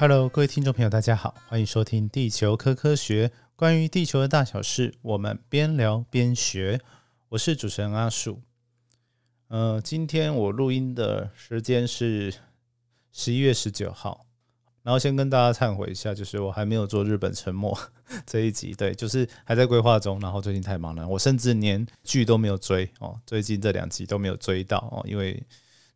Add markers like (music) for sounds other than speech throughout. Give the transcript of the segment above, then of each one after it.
Hello，各位听众朋友，大家好，欢迎收听《地球科科学》，关于地球的大小事，我们边聊边学。我是主持人阿树。呃，今天我录音的时间是十一月十九号，然后先跟大家忏悔一下，就是我还没有做日本沉没 (laughs) 这一集，对，就是还在规划中，然后最近太忙了，我甚至连剧都没有追哦，最近这两集都没有追到哦，因为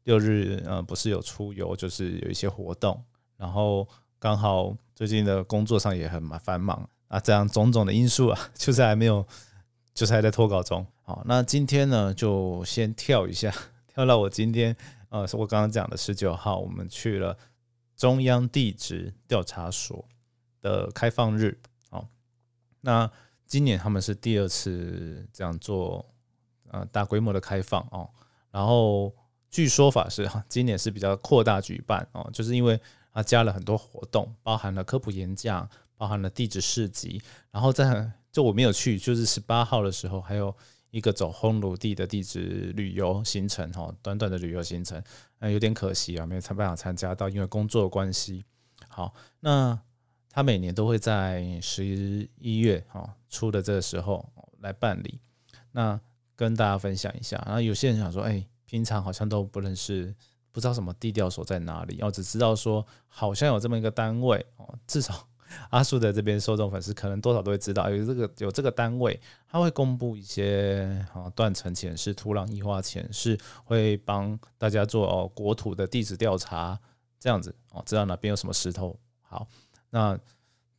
六日呃不是有出游，就是有一些活动。然后刚好最近的工作上也很忙繁忙啊，这样种种的因素啊，(laughs) 就是还没有，就是还在脱稿中。好，那今天呢就先跳一下，(laughs) 跳到我今天呃，我刚刚讲的十九号，我们去了中央地质调查所的开放日。好，那今年他们是第二次这样做，呃，大规模的开放哦。然后据说法是哈，今年是比较扩大举办哦，就是因为。他加了很多活动，包含了科普演讲，包含了地质市集，然后在就我没有去，就是十八号的时候，还有一个走烘炉地的地质旅游行程，哈，短短的旅游行程，那，有点可惜啊，没有参办法参加到，因为工作关系。好，那他每年都会在十一月哈出的这个时候来办理，那跟大家分享一下。然后有些人想说，哎，平常好像都不认识。不知道什么地调所在哪里，我只知道说好像有这么一个单位哦，至少阿叔的这边受众粉丝可能多少都会知道有这个有这个单位，他会公布一些啊断层前世、土壤异化前世，会帮大家做哦国土的地质调查这样子哦，知道哪边有什么石头。好，那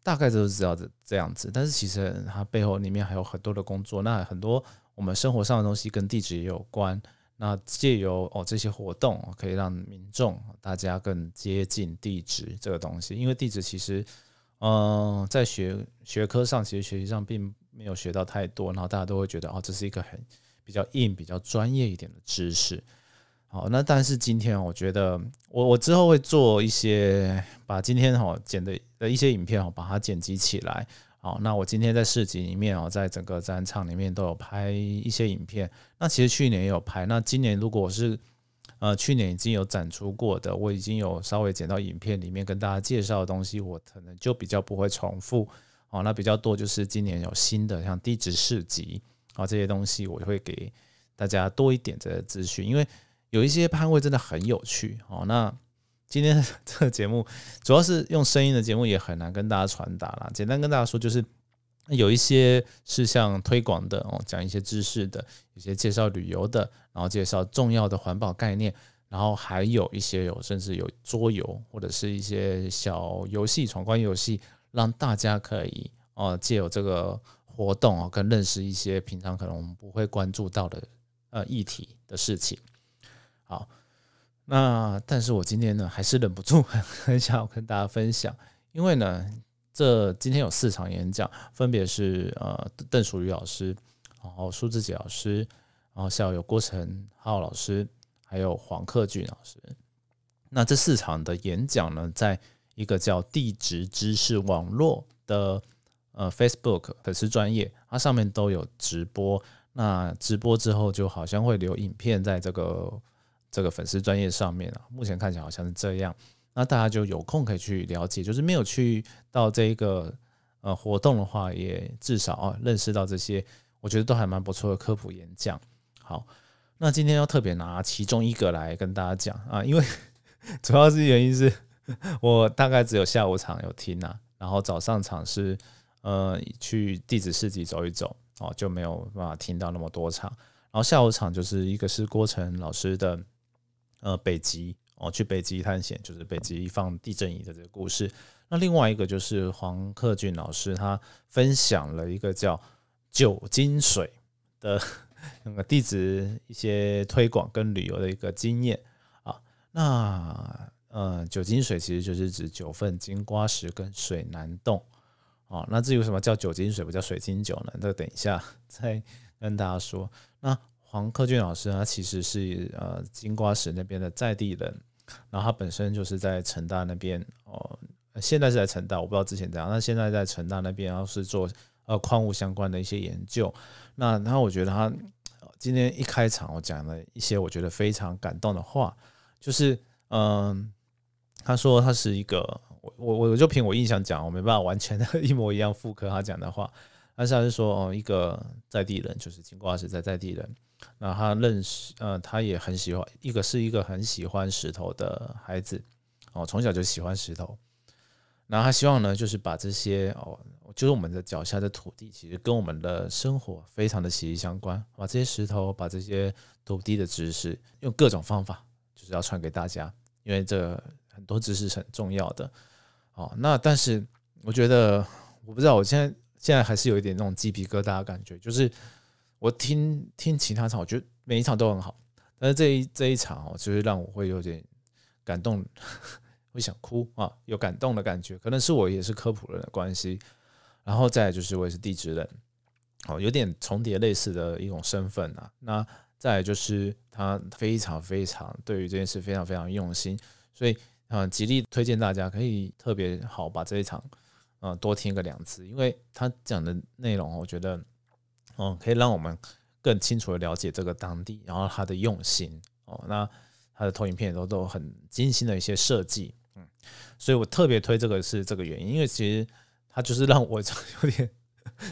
大概就是知道这这样子，但是其实它背后里面还有很多的工作，那很多我们生活上的东西跟地质也有关。那借由哦这些活动，可以让民众大家更接近地质这个东西，因为地质其实，嗯，在学学科上，其实学习上并没有学到太多，然后大家都会觉得哦，这是一个很比较硬、比较专业一点的知识。好，那但是今天我觉得，我我之后会做一些把今天哈剪的的一些影片哦，把它剪辑起来。好，那我今天在市集里面哦，在整个展场里面都有拍一些影片。那其实去年也有拍，那今年如果我是呃去年已经有展出过的，我已经有稍微剪到影片里面跟大家介绍的东西，我可能就比较不会重复。好，那比较多就是今年有新的像地质市集啊这些东西，我会给大家多一点的资讯，因为有一些摊位真的很有趣。好，那。今天这个节目主要是用声音的节目，也很难跟大家传达啦。简单跟大家说，就是有一些是像推广的哦，讲一些知识的，有些介绍旅游的，然后介绍重要的环保概念，然后还有一些有甚至有桌游或者是一些小游戏、闯关游戏，让大家可以哦借有这个活动哦，更认识一些平常可能我们不会关注到的呃议题的事情。好。那但是我今天呢，还是忍不住很 (laughs) 很想要跟大家分享，因为呢，这今天有四场演讲，分别是呃邓淑瑜老师，然后苏志杰老师，然后下午有郭成浩老师，还有黄克俊老师。那这四场的演讲呢，在一个叫地质知识网络的呃 Facebook 粉丝专业，它上面都有直播。那直播之后，就好像会留影片在这个。这个粉丝专业上面啊，目前看起来好像是这样。那大家就有空可以去了解，就是没有去到这一个呃活动的话，也至少啊认识到这些，我觉得都还蛮不错的科普演讲。好，那今天要特别拿其中一个来跟大家讲啊，因为 (laughs) 主要是原因是我大概只有下午场有听啊，然后早上场是呃去地质市集走一走哦，就没有办法听到那么多场。然后下午场就是一个是郭晨老师的。呃，北极哦，去北极探险，就是北极放地震仪的这个故事。那另外一个就是黄克俊老师，他分享了一个叫酒精水的 (laughs) 那个地质一些推广跟旅游的一个经验啊。那呃，酒精水其实就是指九份金瓜石跟水南洞哦。那至于什么叫酒精水，不叫水晶酒呢？这等一下 (laughs) 再跟大家说。那黄克俊老师，他其实是呃金瓜石那边的在地人，然后他本身就是在成大那边哦，现在是在成大，我不知道之前怎样，那现在在成大那边，然后是做呃矿物相关的一些研究。那然后我觉得他今天一开场，我讲了一些我觉得非常感动的话，就是嗯，他说他是一个我我我就凭我印象讲，我没办法完全的 (laughs) 一模一样复刻他讲的话，但是他是说哦，一个在地人，就是金瓜石在在地人，那他认识呃，他也很喜欢，一个是一个很喜欢石头的孩子哦，从小就喜欢石头，然后他希望呢，就是把这些哦，就是我们的脚下的土地，其实跟我们的生活非常的息息相关，把这些石头，把这些土地的知识，用各种方法，就是要传给大家，因为这。很多知识是很重要的，哦，那但是我觉得我不知道，我现在现在还是有一点那种鸡皮疙瘩的感觉，就是我听听其他场，我觉得每一场都很好，但是这一这一场哦，就是让我会有点感动，(laughs) 会想哭啊，有感动的感觉，可能是我也是科普人的关系，然后再就是我也是地质人，哦，有点重叠类似的一种身份啊，那再就是他非常非常对于这件事非常非常用心，所以。嗯，极力推荐大家可以特别好把这一场，嗯，多听个两次，因为他讲的内容，我觉得，嗯，可以让我们更清楚的了解这个当地，然后他的用心哦，那他的投影片也都都很精心的一些设计，嗯，所以我特别推这个是这个原因，因为其实他就是让我 (laughs) 有点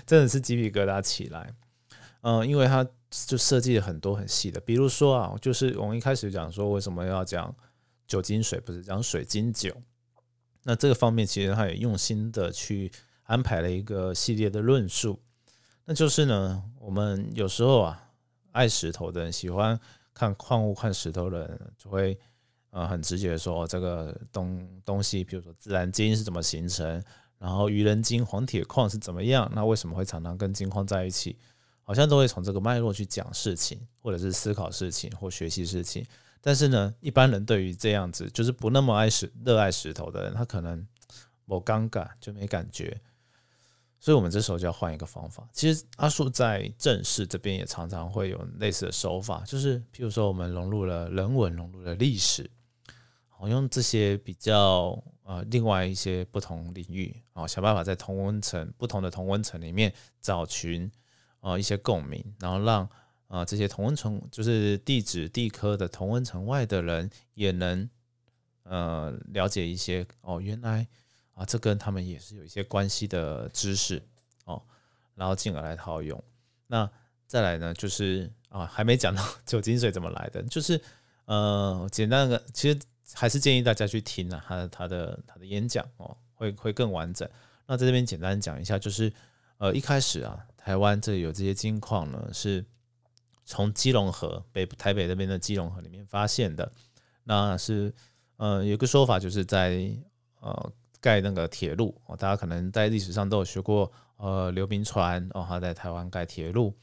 真的是鸡皮疙瘩起来，嗯，因为他就设计了很多很细的，比如说啊，就是我们一开始讲说为什么要讲。酒精水不是讲水晶酒，那这个方面其实他也用心的去安排了一个系列的论述。那就是呢，我们有时候啊，爱石头的人，喜欢看矿物、看石头的人，就会呃很直接的说，这个东东西，比如说自然金是怎么形成，然后鱼人金、黄铁矿是怎么样，那为什么会常常跟金矿在一起？好像都会从这个脉络去讲事情，或者是思考事情，或学习事情。但是呢，一般人对于这样子就是不那么爱石、热爱石头的人，他可能我尴尬就没感觉。所以，我们这时候就要换一个方法。其实，阿树在正式这边也常常会有类似的手法，就是譬如说，我们融入了人文、融入了历史，好用这些比较呃另外一些不同领域啊，想办法在同温层、不同的同温层里面找寻啊一些共鸣，然后让。啊，这些同温层就是地质地科的同温层外的人也能呃了解一些哦，原来啊这跟他们也是有一些关系的知识哦，然后进而来套用。那再来呢，就是啊还没讲到 (laughs) 酒精水怎么来的，就是呃简单的，其实还是建议大家去听啊他的他的他的演讲哦，会会更完整。那在这边简单讲一下，就是呃一开始啊，台湾这里有这些金矿呢是。从基隆河北台北那边的基隆河里面发现的，那是呃有个说法，就是在呃盖那个铁路哦，大家可能在历史上都有学过，呃刘铭传哦他在台湾盖铁路，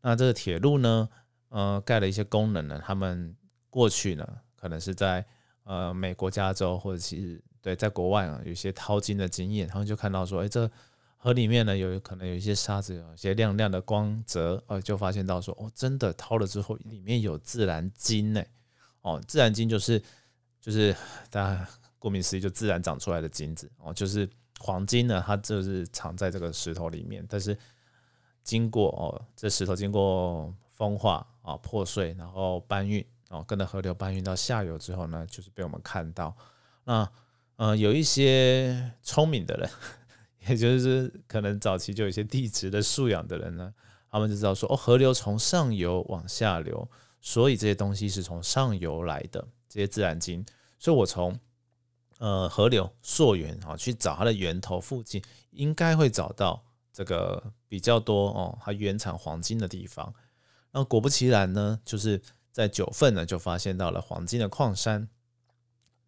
那这个铁路呢，呃盖了一些功能呢，他们过去呢可能是在呃美国加州或者其实对在国外啊有一些淘金的经验，他们就看到说，哎这。河里面呢，有可能有一些沙子，有一些亮亮的光泽，呃，就发现到说，哦，真的掏了之后，里面有自然金呢，哦，自然金就是就是大家顾名思义，就自然长出来的金子，哦，就是黄金呢，它就是藏在这个石头里面，但是经过哦，这石头经过风化啊破碎，然后搬运哦，跟着河流搬运到下游之后呢，就是被我们看到，那呃，有一些聪明的人。(laughs) 也就是可能早期就有一些地质的素养的人呢，他们就知道说哦，河流从上游往下流，所以这些东西是从上游来的这些自然金，所以我从呃河流溯源啊去找它的源头附近，应该会找到这个比较多哦，它原产黄金的地方。那果不其然呢，就是在九份呢就发现到了黄金的矿山，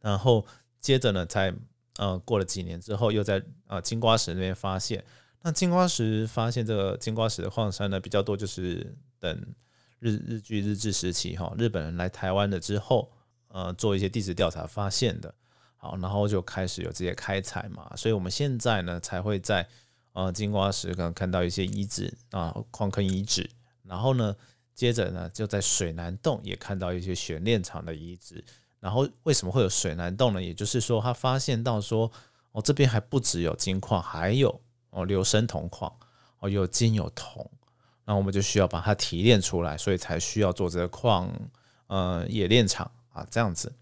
然后接着呢在。呃，过了几年之后，又在呃金瓜石那边发现。那金瓜石发现这个金瓜石的矿山呢，比较多，就是等日日据日治时期哈，日本人来台湾了之后，呃，做一些地质调查发现的。好，然后就开始有这些开采嘛，所以我们现在呢才会在呃金瓜石可能看到一些遗址啊，矿坑遗址。然后呢，接着呢就在水南洞也看到一些悬炼厂的遗址。然后为什么会有水南洞呢？也就是说，他发现到说，哦，这边还不只有金矿，还有哦硫生铜矿，哦有金有铜，那我们就需要把它提炼出来，所以才需要做这个矿，呃冶炼厂啊这样子。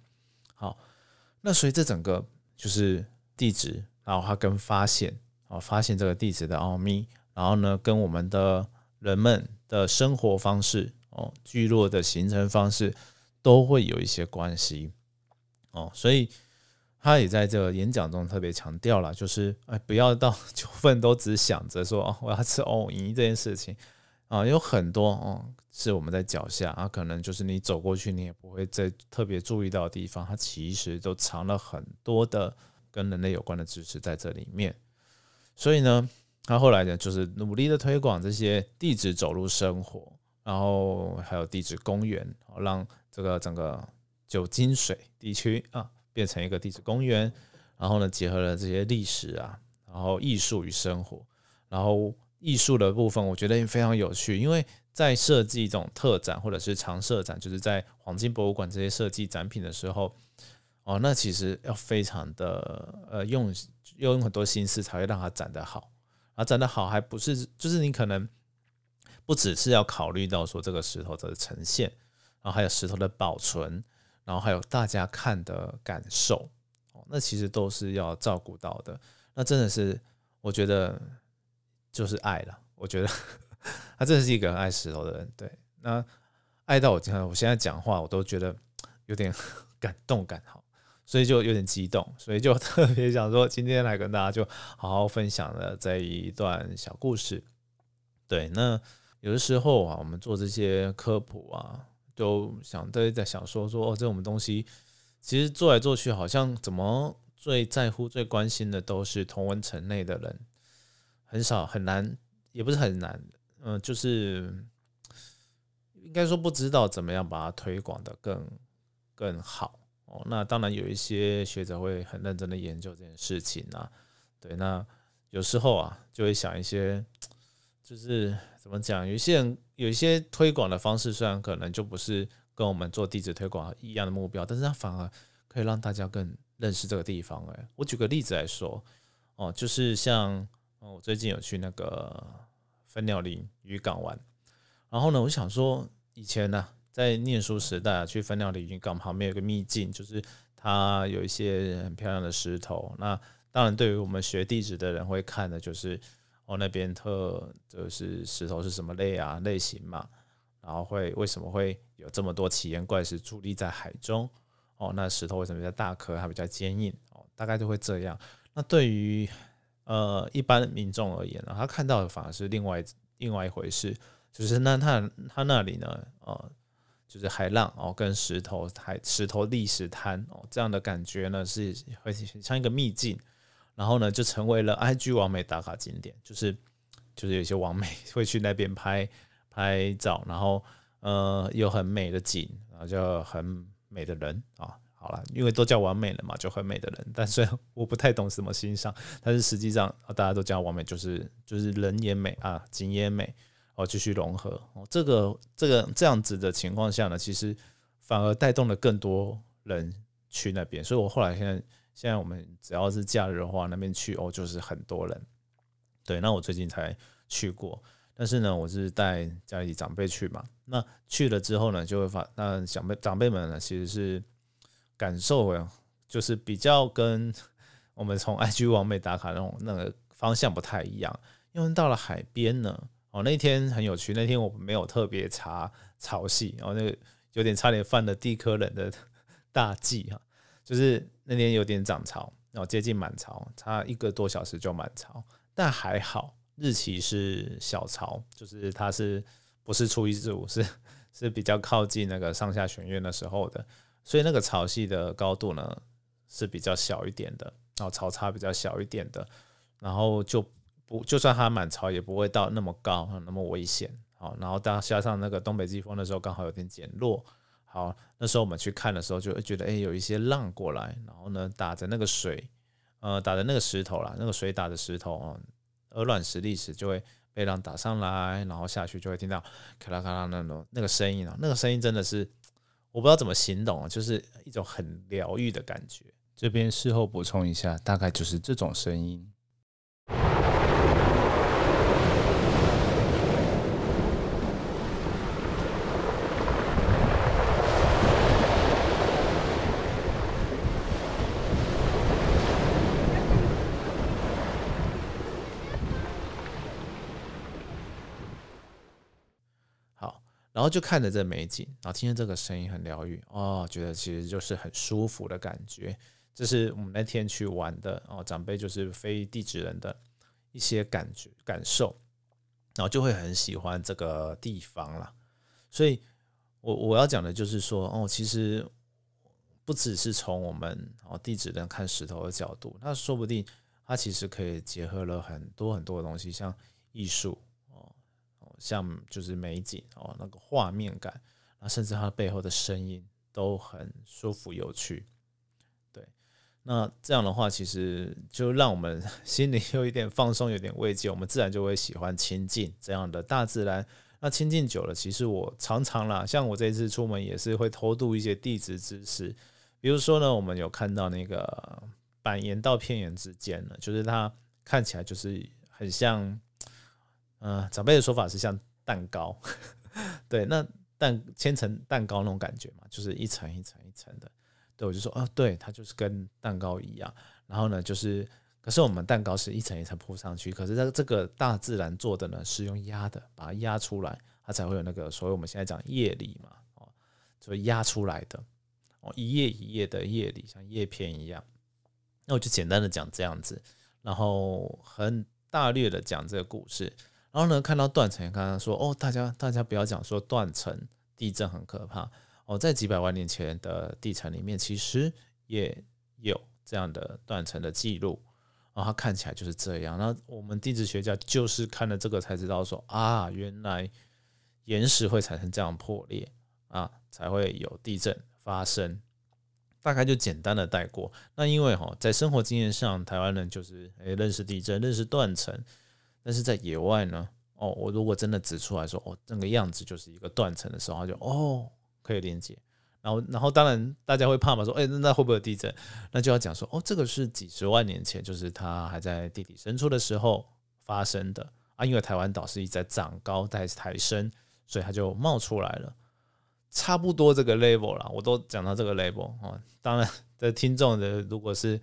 那所以这整个就是地质，然后它跟发现啊，发现这个地质的奥秘，然后呢，跟我们的人们的生活方式哦，聚落的形成方式都会有一些关系。哦，所以他也在这个演讲中特别强调了，就是哎，不要到 (laughs) 九份都只想着说哦，我要吃藕泥这件事情啊，有很多哦，是我们在脚下啊，可能就是你走过去，你也不会再特别注意到的地方，它其实都藏了很多的。跟人类有关的知识在这里面，所以呢，他后来呢，就是努力的推广这些地质走入生活，然后还有地质公园，让这个整个九金水地区啊变成一个地质公园。然后呢，结合了这些历史啊，然后艺术与生活。然后艺术的部分，我觉得也非常有趣，因为在设计一种特展或者是常设展，就是在黄金博物馆这些设计展品的时候。哦，那其实要非常的呃用要用很多心思才会让它展得好，啊展得好还不是就是你可能不只是要考虑到说这个石头的呈现，然后还有石头的保存，然后还有大家看的感受，哦，那其实都是要照顾到的。那真的是我觉得就是爱了，我觉得他真的是一个很爱石头的人，对，那爱到我今天我现在讲话我都觉得有点 (laughs) 感动感好。所以就有点激动，所以就 (laughs) 特别想说，今天来跟大家就好好分享了这一段小故事。对，那有的时候啊，我们做这些科普啊，都想都在想说说哦，这种东西其实做来做去，好像怎么最在乎、最关心的都是同文层内的人，很少很难，也不是很难，嗯，就是应该说不知道怎么样把它推广的更更好。哦，那当然有一些学者会很认真的研究这件事情啊，对，那有时候啊就会想一些，就是怎么讲，有些人有一些推广的方式，虽然可能就不是跟我们做地址推广一样的目标，但是它反而可以让大家更认识这个地方。哎，我举个例子来说，哦，就是像哦我最近有去那个分鸟林渔港玩，然后呢，我想说以前呢。在念书时代啊，去分鸟林渔港旁边有个秘境，就是它有一些很漂亮的石头。那当然，对于我们学地质的人会看的，就是哦那边特就是石头是什么类啊类型嘛，然后会为什么会有这么多奇岩怪石伫立在海中？哦，那石头为什么比较大颗，还比较坚硬？哦，大概就会这样。那对于呃一般民众而言呢，他看到的反而是另外另外一回事，就是那他他那里呢，呃。就是海浪哦，跟石头海石头砾石滩哦，这样的感觉呢是会像一个秘境，然后呢就成为了 IG 完美打卡景点，就是就是有些网美会去那边拍拍照，然后呃有很美的景，然后就很美的人啊，好了，因为都叫完美了嘛，就很美的人，但虽然我不太懂什么欣赏，但是实际上大家都叫完美，就是就是人也美啊，景也美。哦，继续融合哦，这个这个这样子的情况下呢，其实反而带动了更多人去那边。所以我后来现在现在我们只要是假日的话，那边去哦就是很多人。对，那我最近才去过，但是呢，我是带家里长辈去嘛。那去了之后呢，就会发那长辈长辈们呢，其实是感受就是比较跟我们从 IG 往美打卡那种那个方向不太一样，因为到了海边呢。哦，那天很有趣。那天我没有特别查潮汐，然后那个有点差点犯了地科人的 (laughs) 大忌哈，就是那天有点涨潮，然后接近满潮，差一个多小时就满潮，但还好日期是小潮，就是它是不是初一至五，是是比较靠近那个上下弦月的时候的，所以那个潮汐的高度呢是比较小一点的，然后潮差比较小一点的，然后就。不，就算它满潮，也不会到那么高，那么危险。好，然后加加上那个东北季风的时候，刚好有点减弱。好，那时候我们去看的时候，就会觉得，哎，有一些浪过来，然后呢，打着那个水，呃，打着那个石头啦，那个水打着石头啊，鹅卵石砾石就会被浪打上来，然后下去就会听到咔啦咔啦那种那个声音啊，那个声音真的是我不知道怎么形容，就是一种很疗愈的感觉。这边事后补充一下，大概就是这种声音。然后就看着这美景，然后听着这个声音很疗愈哦，觉得其实就是很舒服的感觉。这是我们那天去玩的哦，长辈就是非地质人的一些感觉感受，然后就会很喜欢这个地方了。所以，我我要讲的就是说，哦，其实不只是从我们哦地质人看石头的角度，那说不定它其实可以结合了很多很多的东西，像艺术，像就是美景哦，那个画面感，啊，甚至它背后的声音都很舒服有趣。对那这样的话，其实就让我们心里有一点放松，有点慰藉，我们自然就会喜欢亲近这样的大自然。那亲近久了，其实我常常啦，像我这次出门也是会偷渡一些地质知识。比如说呢，我们有看到那个板岩到片岩之间呢，就是它看起来就是很像，嗯，长辈的说法是像蛋糕，(laughs) 对，那蛋千层蛋糕那种感觉嘛，就是一层一层一层的。对，我就说，哦，对，它就是跟蛋糕一样。然后呢，就是，可是我们蛋糕是一层一层铺上去，可是这这个大自然做的呢，是用压的，把它压出来，它才会有那个所谓我们现在讲叶里嘛，哦，就压出来的，哦，一页一页的叶里，像叶片一样。那我就简单的讲这样子，然后很大略的讲这个故事。然后呢，看到断层，刚刚说，哦，大家大家不要讲说断层地震很可怕。哦，在几百万年前的地层里面，其实也有这样的断层的记录，然后它看起来就是这样。那我们地质学家就是看了这个才知道说啊，原来岩石会产生这样破裂啊，才会有地震发生。大概就简单的带过。那因为哈，在生活经验上，台湾人就是诶认识地震，认识断层，但是在野外呢，哦，我如果真的指出来说哦，那个样子就是一个断层的时候，就哦。可以连接，然后，然后当然大家会怕嘛，说，哎，那会不会地震？那就要讲说，哦，这个是几十万年前，就是它还在地底深处的时候发生的啊。因为台湾岛是一直在长高在抬升，所以它就冒出来了。差不多这个 level 了，我都讲到这个 level 哦。当然，的听众的如果是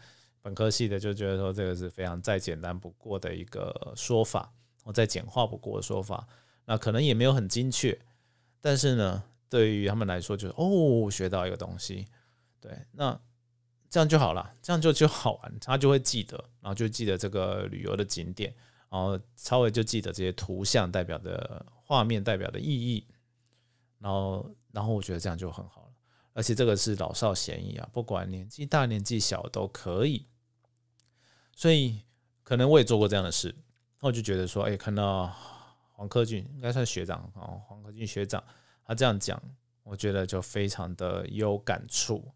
本科系的，就觉得说这个是非常再简单不过的一个说法，我再简化不过的说法，那可能也没有很精确，但是呢。对于他们来说，就是哦，学到一个东西，对，那这样就好了，这样就就好玩，他就会记得，然后就记得这个旅游的景点，然后稍微就记得这些图像代表的画面代表的意义，然后，然后我觉得这样就很好了，而且这个是老少咸宜啊，不管年纪大年纪小都可以，所以可能我也做过这样的事，那我就觉得说，哎，看到黄克俊应该算学长哦，黄克俊学长。他这样讲，我觉得就非常的有感触，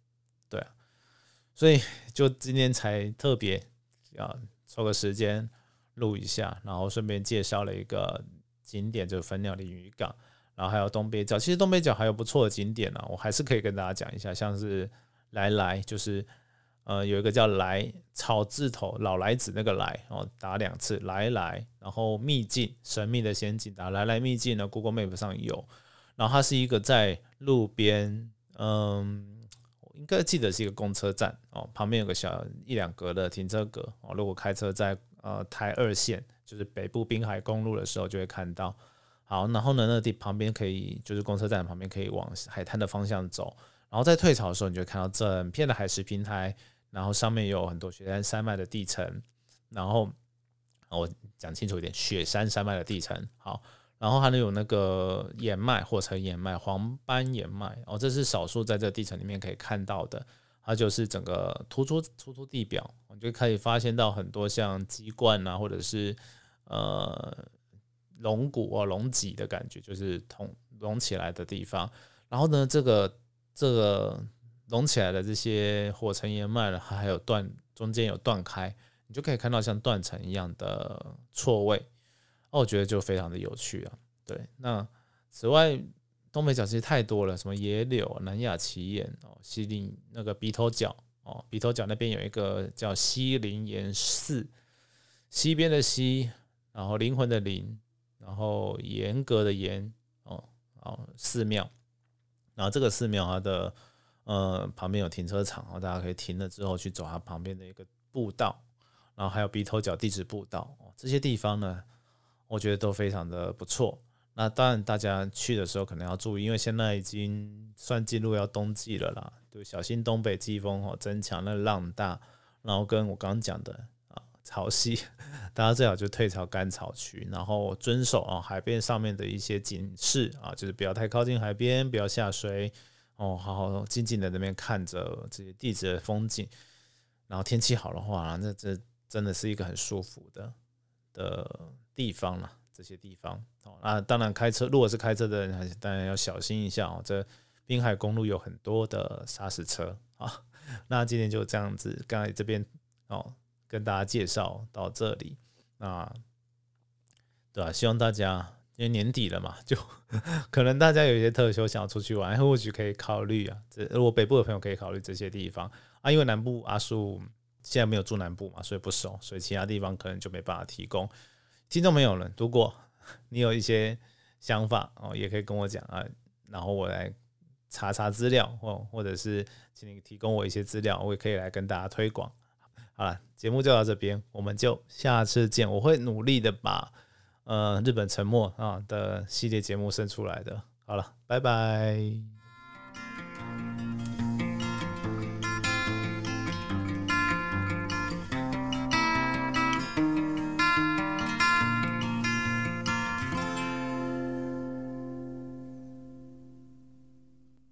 对啊，所以就今天才特别要抽个时间录一下，然后顺便介绍了一个景点，就是粉鸟的渔港，然后还有东北角。其实东北角还有不错的景点呢，我还是可以跟大家讲一下，像是来来，就是呃有一个叫来草字头老来子那个来哦，打两次来来，然后秘境神秘的仙境打来来秘境呢，Google Map 上有。然后它是一个在路边，嗯，应该记得是一个公车站哦，旁边有个小一两格的停车格哦。如果开车在呃台二线，就是北部滨海公路的时候，就会看到。好，然后呢，那地旁边可以就是公车站旁边可以往海滩的方向走。然后在退潮的时候，你就看到整片的海蚀平台，然后上面有很多雪山山脉的地层。然后我讲清楚一点，雪山山脉的地层。好。然后还能有那个岩脉，火成岩脉、黄斑岩脉哦，这是少数在这地层里面可以看到的。它就是整个突出突出地表，我就可以发现到很多像鸡冠啊，或者是呃龙骨啊、龙脊的感觉，就是同隆起来的地方。然后呢，这个这个隆起来的这些火成岩脉呢，它还有断中间有断开，你就可以看到像断层一样的错位。哦，我觉得就非常的有趣啊。对，那此外，东北角其实太多了，什么野柳、南亚奇岩哦，西林那个鼻头角哦，鼻头角那边有一个叫西陵岩寺，西边的西，然后灵魂的灵，然后严格的严哦，哦寺庙，然后这个寺庙它的呃旁边有停车场哦，大家可以停了之后去走它旁边的一个步道，然后还有鼻头角地质步道，这些地方呢。我觉得都非常的不错。那当然大家去的时候可能要注意，因为现在已经算进入要冬季了啦，就小心东北季风哦增强，那浪大，然后跟我刚刚讲的潮汐，(laughs) 大家最好就退潮干草区，然后遵守啊海边上面的一些警示啊，就是不要太靠近海边，不要下水哦，好好静静的那边看着这些地质的风景，然后天气好的话，那这真的是一个很舒服的的地方了。这些地方哦，那当然开车，如果是开车的人，还是当然要小心一下哦。这滨海公路有很多的砂石车啊。那今天就这样子，刚才这边哦，跟大家介绍到这里。那对吧？希望大家因为年底了嘛，就 (laughs) 可能大家有一些特休想要出去玩，或许可以考虑啊。这如果北部的朋友可以考虑这些地方啊，因为南部阿叔现在没有住南部嘛，所以不熟，所以其他地方可能就没办法提供。听众没有了，如果你有一些想法哦，也可以跟我讲啊，然后我来查查资料，或或者是请你提供我一些资料，我也可以来跟大家推广。好了，节目就到这边，我们就下次见。我会努力的把呃日本沉默啊的系列节目生出来的。好了，拜拜。